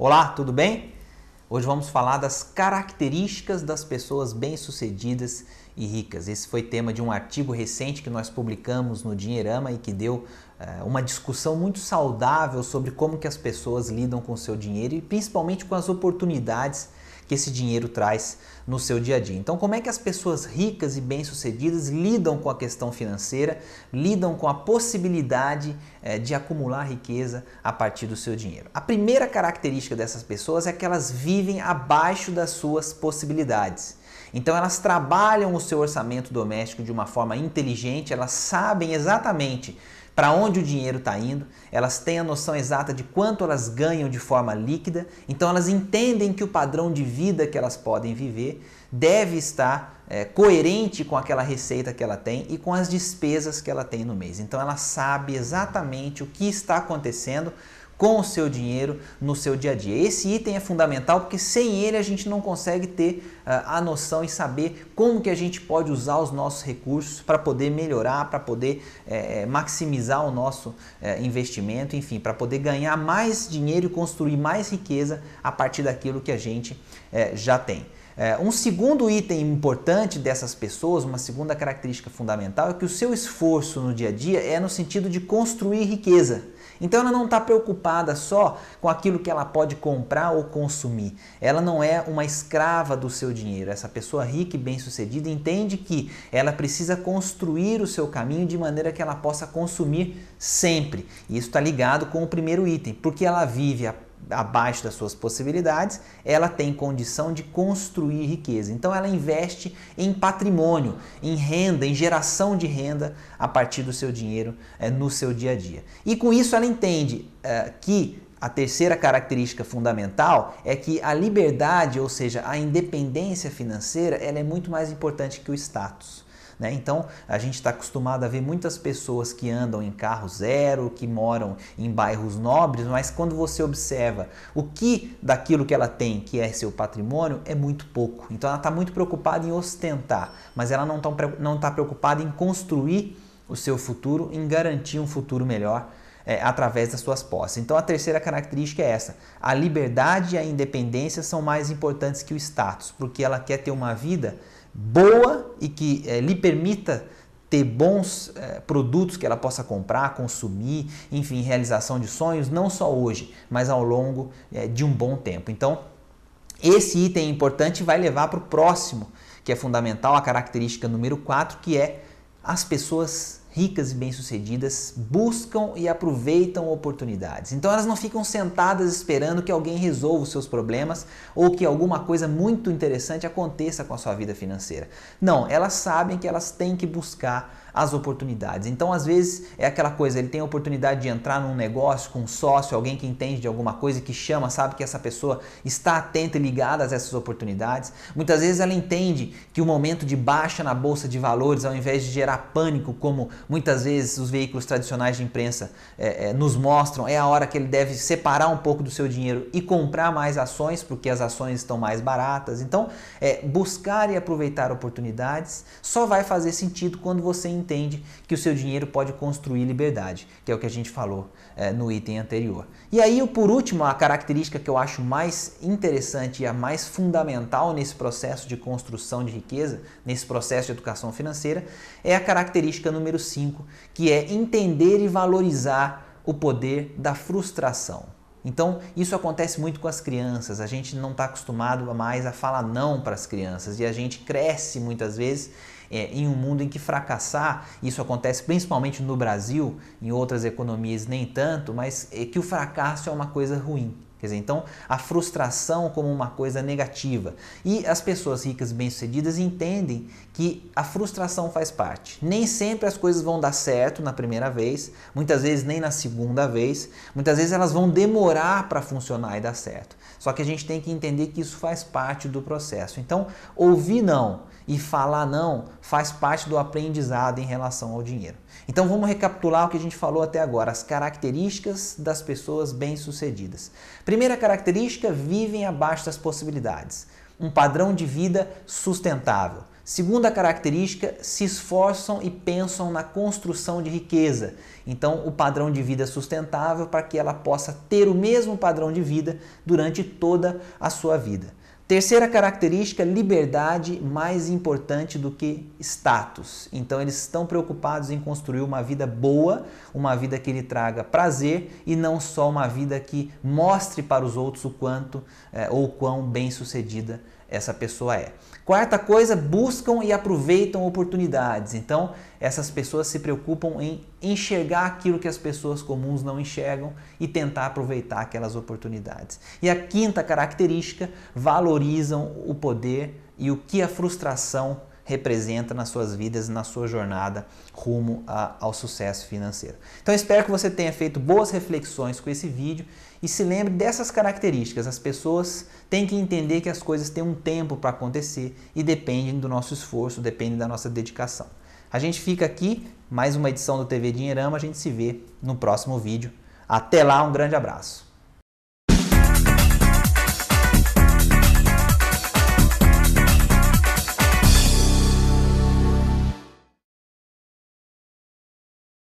Olá, tudo bem? Hoje vamos falar das características das pessoas bem-sucedidas e ricas. Esse foi tema de um artigo recente que nós publicamos no Dinheirama e que deu uh, uma discussão muito saudável sobre como que as pessoas lidam com o seu dinheiro e principalmente com as oportunidades que esse dinheiro traz no seu dia a dia. Então, como é que as pessoas ricas e bem-sucedidas lidam com a questão financeira, lidam com a possibilidade é, de acumular riqueza a partir do seu dinheiro? A primeira característica dessas pessoas é que elas vivem abaixo das suas possibilidades. Então elas trabalham o seu orçamento doméstico de uma forma inteligente, elas sabem exatamente para onde o dinheiro está indo, elas têm a noção exata de quanto elas ganham de forma líquida, então elas entendem que o padrão de vida que elas podem viver deve estar é, coerente com aquela receita que ela tem e com as despesas que ela tem no mês. Então ela sabe exatamente o que está acontecendo com o seu dinheiro no seu dia a dia. Esse item é fundamental porque sem ele a gente não consegue ter uh, a noção e saber como que a gente pode usar os nossos recursos para poder melhorar, para poder eh, maximizar o nosso eh, investimento, enfim, para poder ganhar mais dinheiro e construir mais riqueza a partir daquilo que a gente eh, já tem. Um segundo item importante dessas pessoas, uma segunda característica fundamental, é que o seu esforço no dia a dia é no sentido de construir riqueza. Então ela não está preocupada só com aquilo que ela pode comprar ou consumir. Ela não é uma escrava do seu dinheiro. Essa pessoa rica e bem-sucedida entende que ela precisa construir o seu caminho de maneira que ela possa consumir sempre. E isso está ligado com o primeiro item, porque ela vive a abaixo das suas possibilidades, ela tem condição de construir riqueza. Então ela investe em patrimônio, em renda, em geração de renda a partir do seu dinheiro é, no seu dia a dia. E com isso ela entende é, que a terceira característica fundamental é que a liberdade, ou seja, a independência financeira, ela é muito mais importante que o status. Né? Então a gente está acostumado a ver muitas pessoas que andam em carro zero, que moram em bairros nobres, mas quando você observa o que daquilo que ela tem, que é seu patrimônio, é muito pouco. Então ela está muito preocupada em ostentar, mas ela não está tá preocupada em construir o seu futuro, em garantir um futuro melhor. É, através das suas posses. Então a terceira característica é essa: a liberdade e a independência são mais importantes que o status, porque ela quer ter uma vida boa e que é, lhe permita ter bons é, produtos que ela possa comprar, consumir, enfim, realização de sonhos, não só hoje, mas ao longo é, de um bom tempo. Então, esse item importante vai levar para o próximo, que é fundamental, a característica número 4, que é as pessoas ricas e bem-sucedidas buscam e aproveitam oportunidades. Então elas não ficam sentadas esperando que alguém resolva os seus problemas ou que alguma coisa muito interessante aconteça com a sua vida financeira. Não, elas sabem que elas têm que buscar as oportunidades. Então, às vezes, é aquela coisa, ele tem a oportunidade de entrar num negócio com um sócio, alguém que entende de alguma coisa, que chama, sabe que essa pessoa está atenta e ligada a essas oportunidades. Muitas vezes ela entende que o momento de baixa na bolsa de valores, ao invés de gerar pânico, como muitas vezes os veículos tradicionais de imprensa é, é, nos mostram, é a hora que ele deve separar um pouco do seu dinheiro e comprar mais ações, porque as ações estão mais baratas. Então, é, buscar e aproveitar oportunidades só vai fazer sentido quando você entende que o seu dinheiro pode construir liberdade, que é o que a gente falou é, no item anterior. E aí, por último, a característica que eu acho mais interessante e a mais fundamental nesse processo de construção de riqueza, nesse processo de educação financeira, é a característica número 5, que é entender e valorizar o poder da frustração. Então, isso acontece muito com as crianças. A gente não está acostumado mais a falar não para as crianças e a gente cresce muitas vezes é, em um mundo em que fracassar, isso acontece principalmente no Brasil, em outras economias nem tanto, mas é que o fracasso é uma coisa ruim. Quer dizer, então a frustração como uma coisa negativa. E as pessoas ricas e bem-sucedidas entendem que a frustração faz parte. Nem sempre as coisas vão dar certo na primeira vez, muitas vezes nem na segunda vez, muitas vezes elas vão demorar para funcionar e dar certo. Só que a gente tem que entender que isso faz parte do processo. Então, ouvir não e falar não faz parte do aprendizado em relação ao dinheiro. Então vamos recapitular o que a gente falou até agora, as características das pessoas bem-sucedidas. Primeira característica, vivem abaixo das possibilidades. Um padrão de vida sustentável. Segunda característica, se esforçam e pensam na construção de riqueza. Então, o padrão de vida sustentável para que ela possa ter o mesmo padrão de vida durante toda a sua vida. Terceira característica, liberdade mais importante do que status. Então eles estão preocupados em construir uma vida boa, uma vida que lhe traga prazer e não só uma vida que mostre para os outros o quanto é, ou quão bem sucedida essa pessoa é. Quarta coisa, buscam e aproveitam oportunidades. Então, essas pessoas se preocupam em enxergar aquilo que as pessoas comuns não enxergam e tentar aproveitar aquelas oportunidades. E a quinta característica, valorizam o poder e o que a frustração representa nas suas vidas, na sua jornada rumo a, ao sucesso financeiro. Então espero que você tenha feito boas reflexões com esse vídeo e se lembre dessas características. As pessoas têm que entender que as coisas têm um tempo para acontecer e dependem do nosso esforço, dependem da nossa dedicação. A gente fica aqui, mais uma edição do TV Dinheirama, a gente se vê no próximo vídeo. Até lá, um grande abraço.